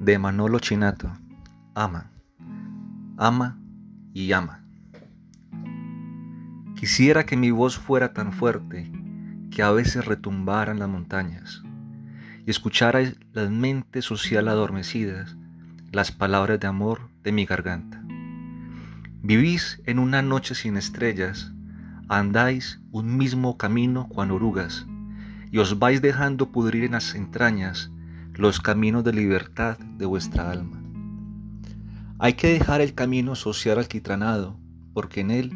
de Manolo Chinato. Ama, ama y ama. Quisiera que mi voz fuera tan fuerte que a veces retumbaran las montañas y escuchara las mentes social adormecidas las palabras de amor de mi garganta. Vivís en una noche sin estrellas, andáis un mismo camino cuando orugas, y os vais dejando pudrir en las entrañas los caminos de libertad de vuestra alma. Hay que dejar el camino social alquitranado, porque en él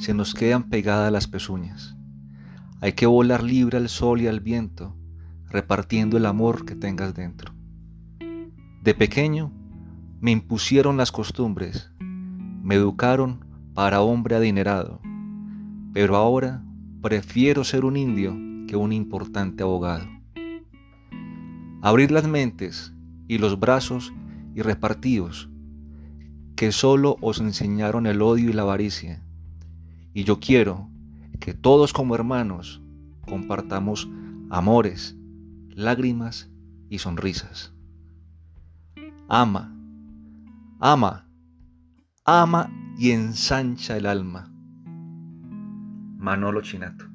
se nos quedan pegadas las pezuñas. Hay que volar libre al sol y al viento, repartiendo el amor que tengas dentro. De pequeño me impusieron las costumbres, me educaron para hombre adinerado, pero ahora prefiero ser un indio que un importante abogado. Abrid las mentes y los brazos y repartíos, que solo os enseñaron el odio y la avaricia. Y yo quiero que todos como hermanos compartamos amores, lágrimas y sonrisas. Ama, ama, ama y ensancha el alma. Manolo Chinato.